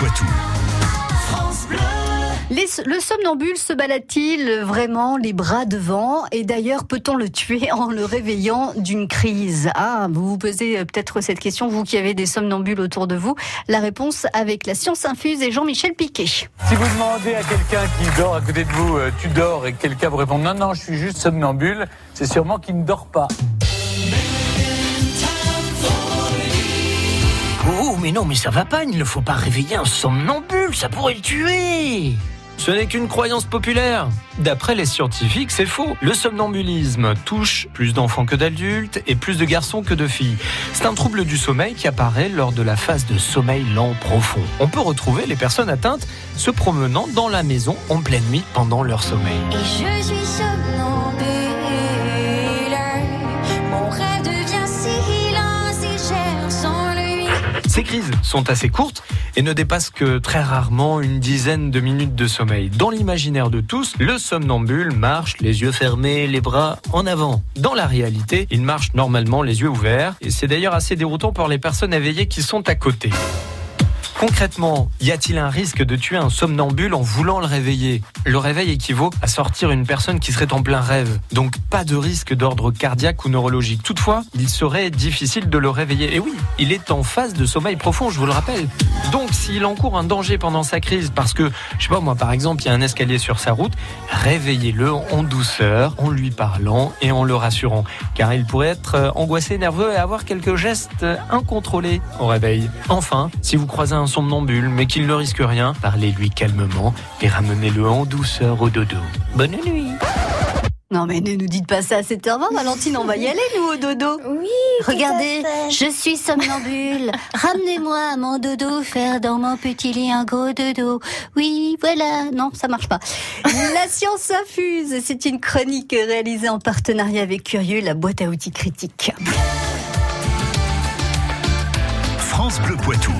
Poitou. Les- le somnambule se balade-t-il vraiment les bras devant? Et d'ailleurs, peut-on le tuer en le réveillant d'une crise? Ah, vous vous posez euh, peut-être cette question, vous qui avez des somnambules autour de vous. La réponse avec la science infuse et Jean-Michel Piquet. Si vous demandez à quelqu'un qui dort à côté de vous, euh, tu dors, et que quelqu'un vous répond non, non, je suis juste somnambule, c'est sûrement qu'il ne dort pas. Mais non, mais ça va pas, il ne faut pas réveiller un somnambule, ça pourrait le tuer Ce n'est qu'une croyance populaire. D'après les scientifiques, c'est faux. Le somnambulisme touche plus d'enfants que d'adultes et plus de garçons que de filles. C'est un trouble du sommeil qui apparaît lors de la phase de sommeil lent profond. On peut retrouver les personnes atteintes se promenant dans la maison en pleine nuit pendant leur sommeil. Et je suis somnambule. Ces crises sont assez courtes et ne dépassent que très rarement une dizaine de minutes de sommeil. Dans l'imaginaire de tous, le somnambule marche les yeux fermés, les bras en avant. Dans la réalité, il marche normalement les yeux ouverts et c'est d'ailleurs assez déroutant pour les personnes éveillées qui sont à côté. Concrètement, y a-t-il un risque de tuer un somnambule en voulant le réveiller? Le réveil équivaut à sortir une personne qui serait en plein rêve, donc pas de risque d'ordre cardiaque ou neurologique. Toutefois, il serait difficile de le réveiller. Et oui, il est en phase de sommeil profond, je vous le rappelle. Donc s'il encourt un danger pendant sa crise, parce que, je sais pas moi par exemple, il y a un escalier sur sa route, réveillez-le en douceur, en lui parlant et en le rassurant, car il pourrait être euh, angoissé, nerveux et avoir quelques gestes incontrôlés au réveil. Enfin, si vous croisez un somnambule mais qu'il ne risque rien, parlez-lui calmement et ramenez-le en douceur au dodo. Bonne nuit Non mais ne nous dites pas ça à 7h20, Valentine, on va y aller nous au dodo. Oui. Regardez, je suis somnambule. Ramenez-moi à mon dodo, faire dans mon petit lit un gros dodo. Oui, voilà. Non, ça marche pas. La science infuse, c'est une chronique réalisée en partenariat avec Curieux, la boîte à outils critique. France Bleu Poitou.